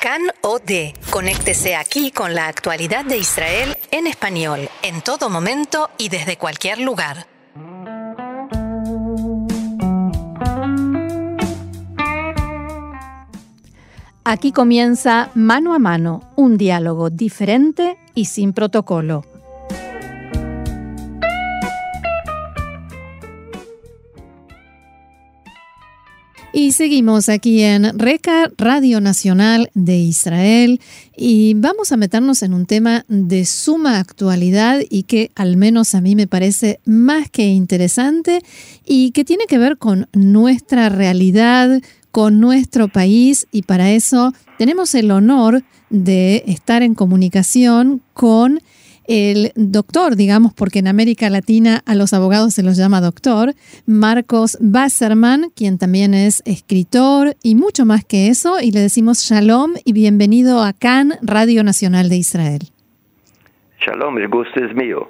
CAN OD. Conéctese aquí con la actualidad de Israel en español, en todo momento y desde cualquier lugar. Aquí comienza Mano a Mano, un diálogo diferente y sin protocolo. Y seguimos aquí en RECA, Radio Nacional de Israel, y vamos a meternos en un tema de suma actualidad y que al menos a mí me parece más que interesante y que tiene que ver con nuestra realidad, con nuestro país, y para eso tenemos el honor de estar en comunicación con el doctor, digamos, porque en América Latina a los abogados se los llama doctor, Marcos Basserman, quien también es escritor y mucho más que eso, y le decimos shalom y bienvenido a CAN, Radio Nacional de Israel. Shalom, el gusto es mío.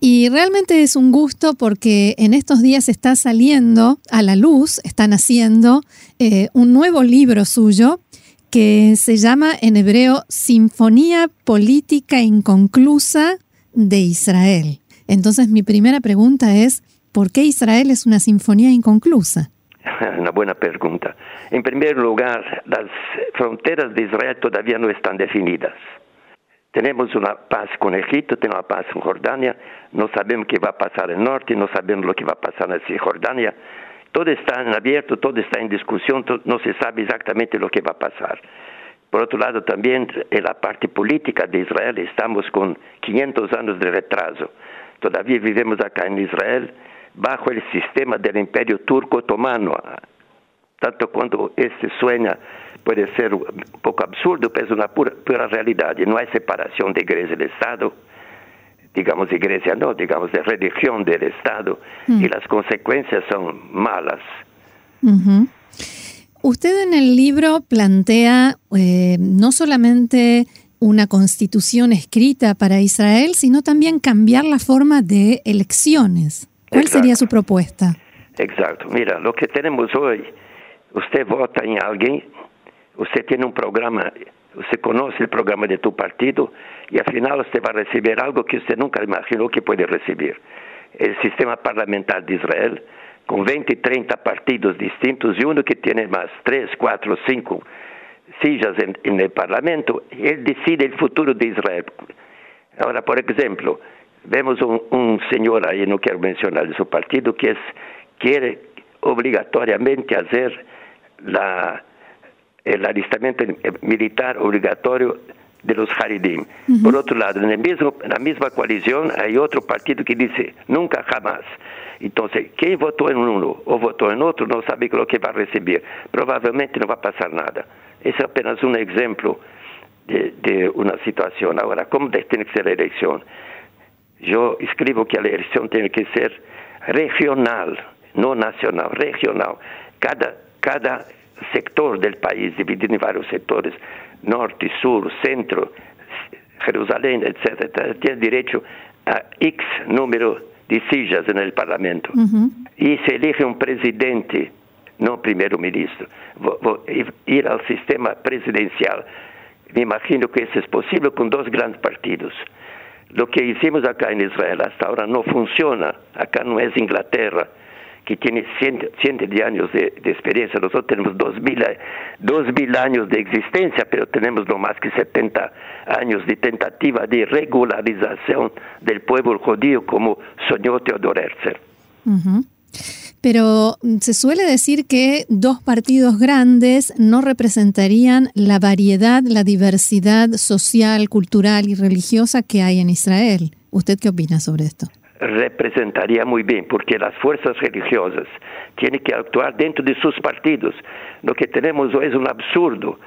Y realmente es un gusto porque en estos días está saliendo a la luz, están haciendo eh, un nuevo libro suyo que se llama en hebreo Sinfonía Política Inconclusa de Israel. Entonces mi primera pregunta es, ¿por qué Israel es una sinfonía inconclusa? Una buena pregunta. En primer lugar, las fronteras de Israel todavía no están definidas. Tenemos una paz con Egipto, tenemos una paz con Jordania, no sabemos qué va a pasar en el norte, no sabemos lo que va a pasar en Cisjordania todo está en abierto, todo está en discusión, no se sabe exactamente lo que va a pasar. Por otro lado, también en la parte política de Israel estamos con 500 años de retraso. Todavía vivimos acá en Israel bajo el sistema del imperio turco otomano. Tanto cuando este sueña puede ser un poco absurdo, pero es una pura, pura realidad. No hay separación de iglesia y Estado digamos, iglesia, no, digamos, de religión del Estado, y mm. las consecuencias son malas. Usted en el libro plantea eh, no solamente una constitución escrita para Israel, sino también cambiar la forma de elecciones. ¿Cuál sería su propuesta? Exacto. Mira, lo que tenemos hoy, usted vota en alguien, usted tiene un programa usted conoce el programa de tu partido y al final usted va a recibir algo que usted nunca imaginó que puede recibir. El sistema parlamentar de Israel, con 20 y 30 partidos distintos y uno que tiene más 3, 4, 5 sillas en, el Parlamento, él decide el futuro de Israel. Ahora, por ejemplo, vemos un, un señor ahí, no quiero mencionar de su partido, que quiere obligatoriamente hacer la el alistamiento militar obligatorio de los Haridim. Por otro lado, en, el mismo, en la misma coalición hay otro partido que dice nunca jamás. Entonces, quien votó en uno o votó en otro no sabe lo que va a recibir. Probablemente no va a pasar nada. Es apenas un ejemplo de, de una situación. Ahora, ¿cómo tiene que ser la elección? Yo escribo que la elección tiene que ser regional, no nacional, regional. Cada, cada sector del país, dividido en varios sectores, norte, sur, centro, Jerusalén, etc., tiene derecho a X número de sillas en el Parlamento. Y se elige un presidente, no primero ministro. Ir al sistema presidencial. Me imagino que eso es posible con dos grandes partidos. Lo que hicimos acá en Israel hasta ahora no funciona. Acá no es Inglaterra que tiene cientos de años de, experiencia. Nosotros tenemos dos mil, dos mil años de existencia, pero tenemos no más que 70 años de tentativa de regularización del pueblo judío como soñó Theodor Herzl. Pero mm, se suele decir que dos partidos grandes no representarían la variedad, la diversidad social, cultural y religiosa que hay en Israel. ¿Usted qué opina sobre esto? Representaría muy bien, porque las fuerzas religiosas tienen que actuar dentro de sus partidos. Lo que tenemos hoy es un absurdo.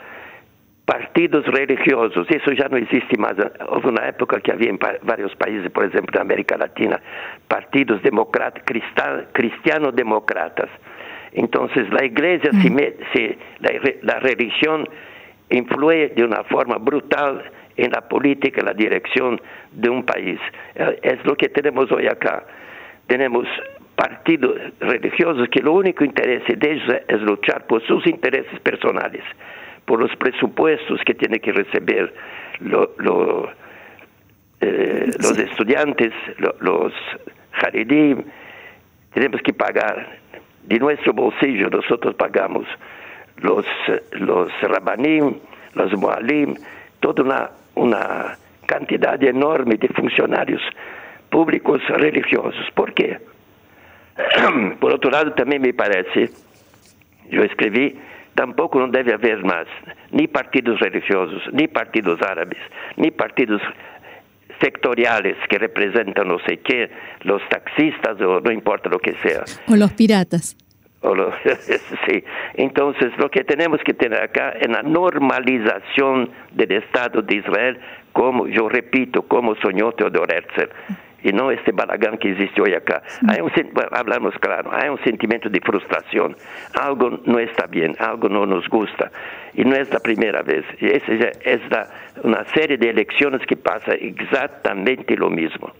Partidos religiosos, eso ya no existe más. Hubo una época que había en varios países, por ejemplo en América Latina, partidos cristiano-demócratas. Entonces la iglesia, se, la, la religión influye de una forma brutal en la política, en la dirección de un país. Eh, es lo que tenemos hoy acá. Tenemos partidos religiosos que lo único interés de ellos es luchar por sus intereses personales, por los presupuestos que tiene que recibir eh, los estudiantes, los jaridim, tenemos que pagar de nuestro bolsillo, nosotros pagamos los, los rabanim, los moalim, toda una, una cantidad enorme de funcionarios públicos religiosos. ¿Por qué? Por otro lado, también me parece, yo escribí, tampoco no debe haber más ni partidos religiosos, ni partidos árabes, ni partidos sectoriales que representan no sé qué, los taxistas o no importa lo que sea. O los piratas. sí, entonces lo que tenemos que tener acá es la normalización del Estado de Israel, como yo repito, como soñó Theodor Herzl y no este balagán que existe hoy acá. Hay un, hablamos claro, hay un sentimiento de frustración. Algo no está bien, algo no nos gusta. Y no es la primera vez. Es, es una serie de elecciones que pasa exactamente lo mismo.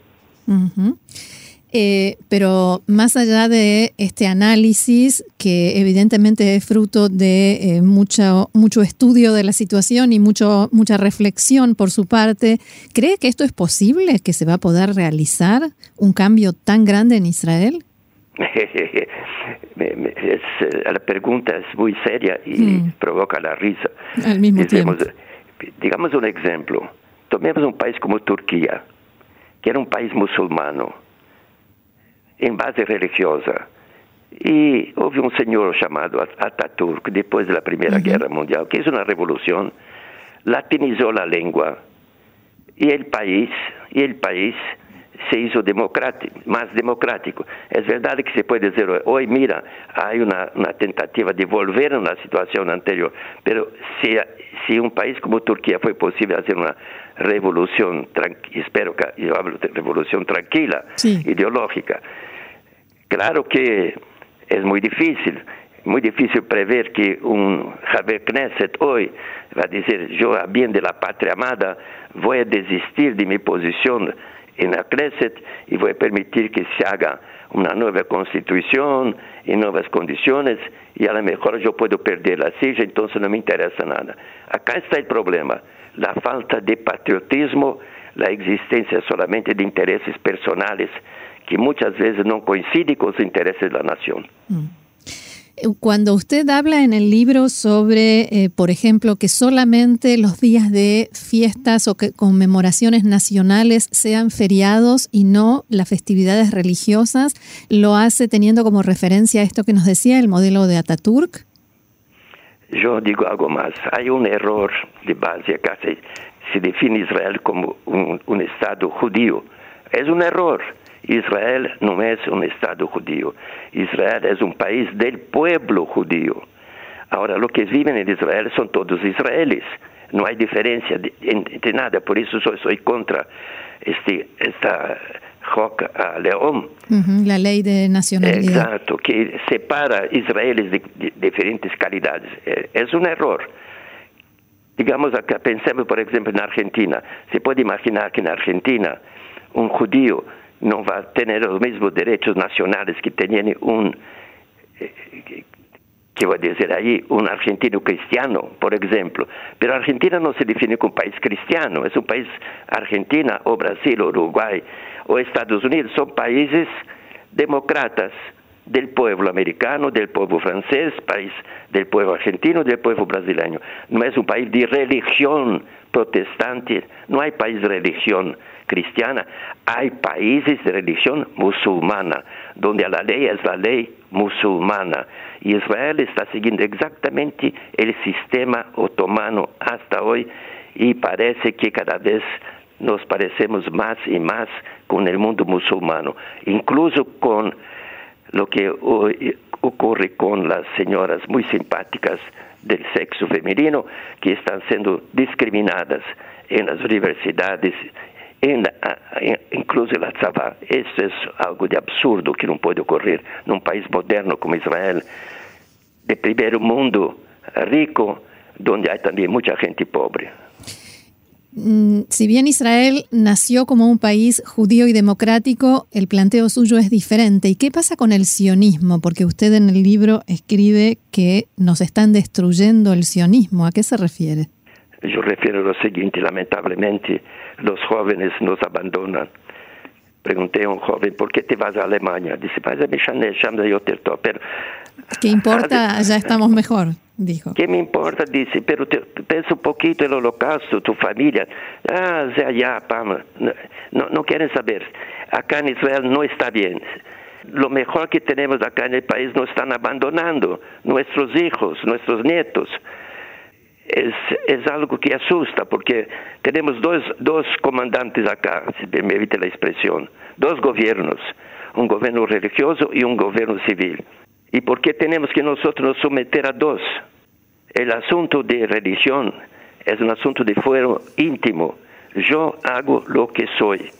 Eh, pero más allá de este análisis, que evidentemente es fruto de eh, mucho, mucho estudio de la situación y mucho, mucha reflexión por su parte, ¿cree que esto es posible, que se va a poder realizar un cambio tan grande en Israel? Eh, la pregunta es muy seria y mm. provoca la risa. Al mismo tiempo. Digamos un ejemplo. Tomemos un país como Turquía, que era un país musulmano em base religiosa. E houve um senhor chamado Ataturk, depois da Primeira uhum. Guerra Mundial, que fez uma revolução, latinizou a língua e o país, e o país se hizo democrático, mais democrático. É verdade que se pode dizer, hoje mira, há uma, uma tentativa de volver a uma situação anterior, mas se, se um país como Turquia foi possível fazer uma revolução, espero que eu hablo de revolução tranquila, sí. ideológica, Claro que es muy difícil, muy difícil prever que un Javier Knesset hoy va a decir, yo a bien de la patria amada voy a desistir de mi posición en la Knesset y voy a permitir que se haga una nueva constitución en nuevas condiciones y a lo mejor yo puedo perder la silla, entonces no me interesa nada. Acá está el problema, la falta de patriotismo, la existencia solamente de intereses personales que muchas veces no coincide con los intereses de la nación. Mm. Cuando usted habla en el libro sobre, eh, por ejemplo, que solamente los días de fiestas o que conmemoraciones nacionales sean feriados y no las festividades religiosas, ¿lo hace teniendo como referencia esto que nos decía el modelo de Ataturk? Yo digo algo más. Hay un error de base acá. Se, se define Israel como un, un Estado judío. Es un error Israel no es un Estado judío. Israel es un país del pueblo judío. Ahora, los que viven en Israel son todos israelíes. No hay diferencia entre nada. Por eso soy, contra este, esta Joc a León. la ley de nacionalidad. Exacto, que separa israelíes de, diferentes calidades. Eh, es un error. Digamos acá, pensemos por ejemplo en Argentina. Se puede imaginar que en Argentina un judío no va a tener los mismos derechos nacionales que tenía un, eh, que voy a decir ahí, un argentino cristiano, por ejemplo. Pero Argentina no se define como un país cristiano, es un país Argentina o Brasil o Uruguay o Estados Unidos, son países demócratas del pueblo americano, del pueblo francés, país del pueblo argentino, del pueblo brasileño. No es un país de religión protestante, no hay país religión cristiana, hay países de religión musulmana, donde la ley es la ley musulmana. Israel está siguiendo exactamente el sistema otomano hasta hoy y parece que cada vez nos parecemos más y más con el mundo musulmano, incluso con lo que ocurre con las señoras muy simpáticas del sexo femenino que están siendo discriminadas en las universidades incluso la tzavá. Isso é algo de absurdo que não pode ocorrer num país moderno como Israel, de primeiro mundo, rico, onde há também muita gente pobre. mm, si bien Israel nació como un país judío y democrático, el planteo suyo es diferente. ¿Y qué pasa con el sionismo? Porque usted en el libro escribe que nos están destruyendo el sionismo. ¿A qué se refiere? Yo refiero a lo siguiente, lamentablemente los jóvenes nos abandonan. Pregunté a un joven, ¿por qué te vas a Alemania? Dice, vas a pero... ¿Qué importa? Ya estamos mejor dijo. ¿Qué me importa? Dice, pero te, pensa un poquito el holocausto, tu familia. Ah, de allá, Pama. No, no quieren saber. Acá en Israel no está bien. Lo mejor que tenemos acá en el país nos están abandonando. Nuestros hijos, nuestros nietos. Es, es algo que asusta porque tenemos dos, dos comandantes acá, si me permite la expresión, dos gobiernos, un gobierno religioso y un gobierno civil. ¿Y por qué tenemos que nosotros nos someter a dos? El asunto de religión es un asunto de fuero íntimo. Yo hago lo que soy.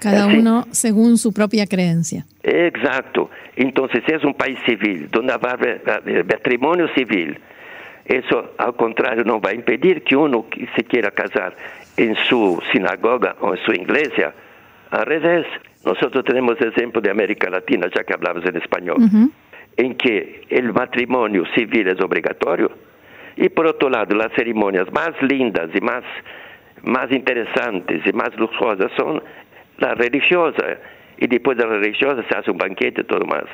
Cada uno según su propia creencia. Exacto. Entonces es un país civil, donde va a haber matrimonio civil. Eso, al contrario, no va a impedir que uno se quiera casar en su sinagoga o en su iglesia. Al revés, nosotros tenemos ejemplo de América Latina, ya que hablamos en español, en que el matrimonio civil es obligatorio y por otro lado las ceremonias más lindas y más, más interesantes y más luxuosas son la religiosa y después de la religiosa se hace un banquete y todo más.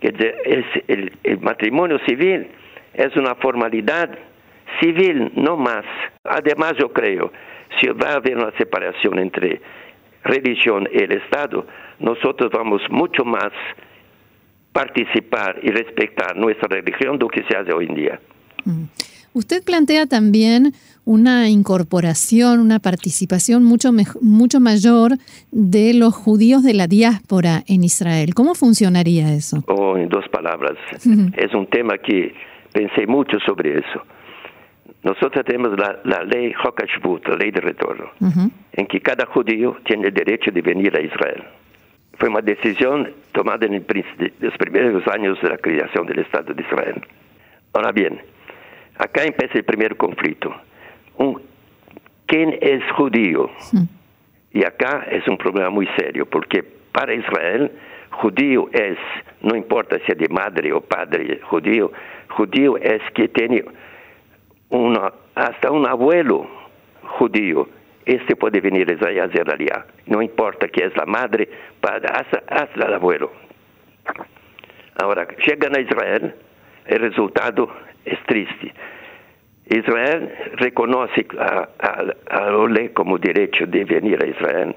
el, el matrimonio civil es una formalidad civil, no más. Además, yo creo, si va a haber una separación entre religión y el Estado, nosotros vamos mucho más participar y respetar nuestra religión do que se hace hoy en día. Mm. Usted plantea también una incorporación, una participación mucho, mucho mayor de los judíos de la diáspora en Israel. ¿Cómo funcionaría eso? Oh, en dos palabras. Es un tema que pensé mucho sobre eso. Nosotros tenemos la, ley Hokashbut, la ley de retorno, en que cada judío tiene el derecho de venir a Israel. Fue una decisión tomada en los primeros años de la creación del Estado de Israel. Ahora bien, acá empieza el primer conflicto. ¿Quién es judío? Y acá es un problema muy serio, porque para Israel, judío es, no importa si es de madre o padre judío, judío es que tiene hasta un abuelo judío, este puede venir a Israel, no importa que es la madre, padre, hasta, el abuelo. Ahora, llegan a Israel, el resultado es triste. Israel reconoce a, a, Ole como derecho de venir a Israel,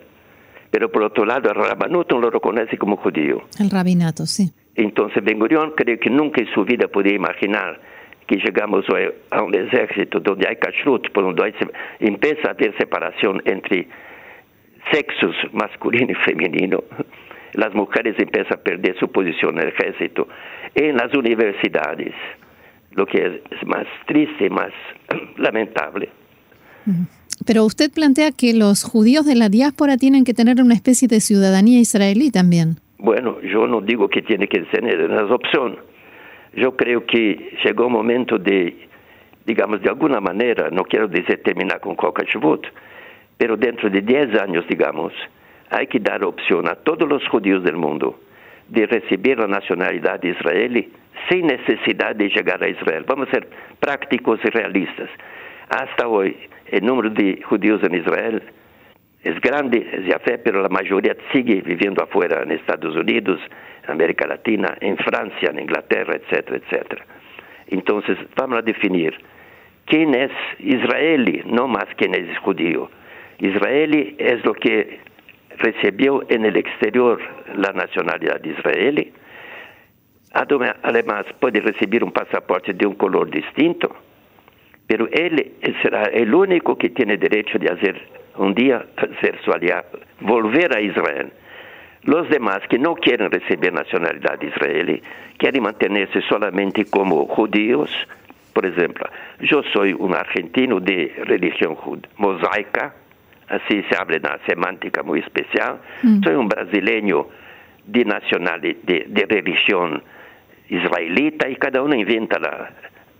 pero por otro lado el rabinato no lo reconoce como judío. El rabinato, sí. Entonces Ben Gurion creo que nunca en su vida podía imaginar que llegamos a un ejército donde hay kashrut, donde empieza a haber separación entre sexos masculino y femenino. Las mujeres empiezan a perder su posición en el ejército. En las universidades, lo que es más triste, más lamentable. Pero usted plantea que los judíos de la diáspora tienen que tener una especie de ciudadanía israelí también. Bueno, yo no digo que tiene que tener una opción yo creo que llegó el momento de, digamos, de alguna manera, no quiero decir terminar con Kokachvut, pero dentro de 10 años, digamos, hay que dar opción a todos los judíos del mundo de recibir la nacionalidad israelí sin necesidad de llegar a Israel. Vamos a ser prácticos y realistas. Hasta hoy, el número de judíos en Israel es grande, es ya fe, pero la mayoría sigue viviendo afuera, en Estados Unidos, América Latina, en Francia, en Inglaterra, etcétera, etcétera. Entonces, vamos a definir quién es israelí, no más quién es judío. Israelí es lo que recibió en el exterior la nacionalidad israelí. Además, puede recibir un pasaporte de un color distinto, pero él será el único que tiene derecho de hacer un día hacer su aliado, volver a Israel los demás que no quieren recibir nacionalidad israelí, quieren mantenerse solamente como judíos. Por ejemplo, yo soy un argentino de religión mosaica, así se habla de una semántica muy especial. Mm. Soy un brasileño de nacionalidad, de, religión israelita y cada uno inventa la,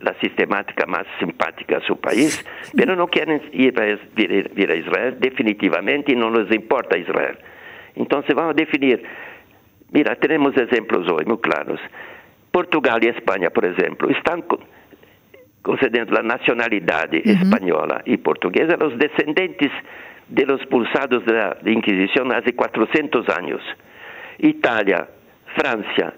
la sistemática más simpática a su país, pero no quieren ir a, ir a Israel definitivamente y no les importa Israel. Entonces vamos a definir, mira, tenemos ejemplos hoy muy claros. Portugal y España, por ejemplo, están concediendo la nacionalidad española y portuguesa a los descendientes de los pulsados de la Inquisición hace 400 años. Italia, Francia,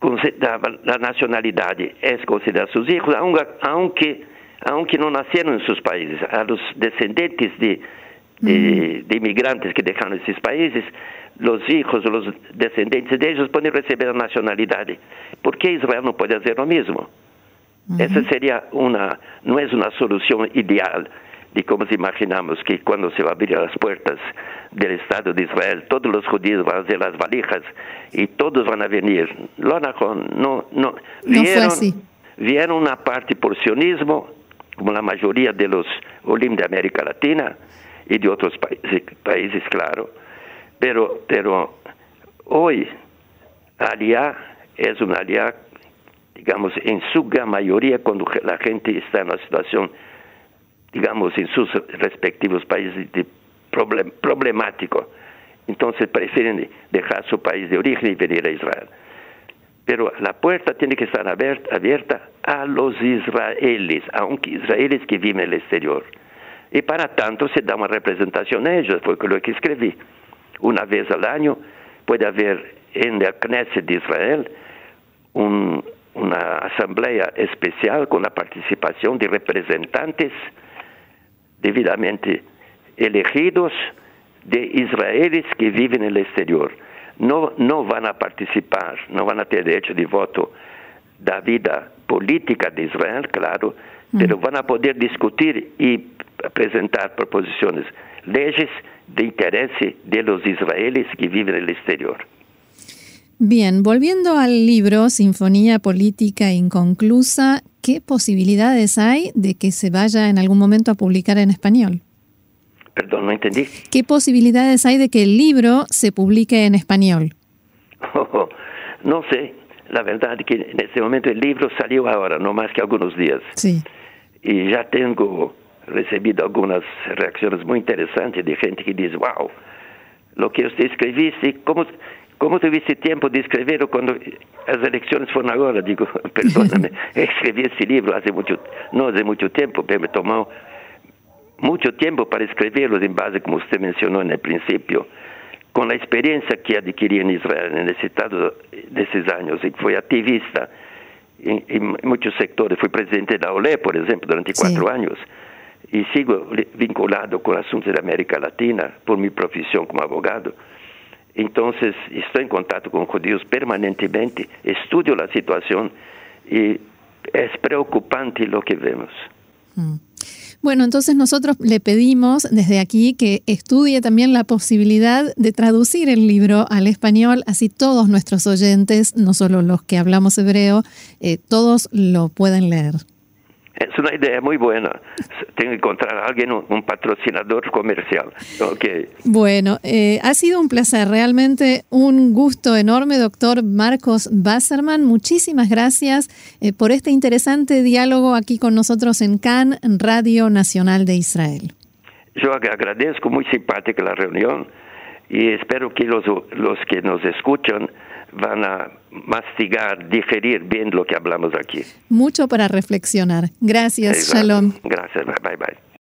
Alemania, la nacionalidad es considerada sus hijos, aunque, aunque no nacieron en sus países. A los descendientes de, de, inmigrantes que dejaron esos países, los hijos o los descendientes de ellos pueden recibir la nacionalidad. ¿Por qué Israel no puede hacer lo mismo? Esa sería una, no es una solución ideal de cómo imaginamos que cuando se va a abrir las puertas del Estado de Israel, todos los judíos van a hacer las valijas y todos van a venir. no, no, no vieron, vieron una parte por sionismo, como la mayoría de los Olim de América Latina y de otros países, países claro, pero, pero hoy Aliá es una Aliá, digamos, en su gran mayoría cuando la gente está en una situación digamos, en sus respectivos países de problemático. Entonces prefieren dejar su país de origen y venir a Israel. Pero la puerta tiene que estar abierta, abierta a los israelíes, aunque israelíes que viven en el exterior. Y para tanto se da una representación a ellos, fue lo que escribí. Una vez al año puede haber en el Knesset de Israel una asamblea especial con la participación de representantes debidamente elegidos de israelíes que viven en el exterior. No, no van a participar, no van a tener derecho de voto da vida política de Israel, claro, mm. pero van a poder discutir y presentar proposiciones, leyes de interés de los israelíes que viven en el exterior. Bien, volviendo al libro Sinfonía Política Inconclusa, ¿qué posibilidades hay de que se vaya en algún momento a publicar en español? Perdón, no entendí. ¿Qué posibilidades hay de que el libro se publique en español? no sé. La verdad es que en este momento el libro salió ahora, no más que algunos días. Sí. Y ya tengo recibido algunas reacciones muy interesantes de gente que dice, wow, lo que usted escribiste, ¿cómo, ¿Cómo tuviste tiempo de escribirlo cuando las elecciones fueron ahora? Digo, perdóname, escribí este libro hace mucho, no hace mucho tiempo, pero me tomó mucho tiempo para escribirlo en base, como usted mencionó en el principio, con la experiencia que adquirí en Israel, en necesitado de esos años, y fui activista en, muchos sectores, fui presidente de la OLE, por ejemplo, durante cuatro años, y sigo vinculado con asuntos de América Latina por mi profesión como abogado. Entonces, estoy en contacto con judíos permanentemente, estudio la situación y es preocupante lo que vemos. Mm. Bueno, entonces nosotros le pedimos desde aquí que estudie también la posibilidad de traducir el libro al español, así todos nuestros oyentes, no solo los que hablamos hebreo, eh, todos lo pueden leer. Es una idea muy buena. Tengo que encontrar a alguien, un, patrocinador comercial. Okay. Bueno, eh, ha sido un placer, realmente un gusto enorme, doctor Marcos Basserman. Muchísimas gracias eh, por este interesante diálogo aquí con nosotros en CAN, Radio Nacional de Israel. Yo agradezco, muy simpática la reunión y espero que los, los que nos escuchan van a mastigar, digerir bien lo que hablamos aquí. Mucho para reflexionar. Gracias, Shalom. Gracias, bye bye.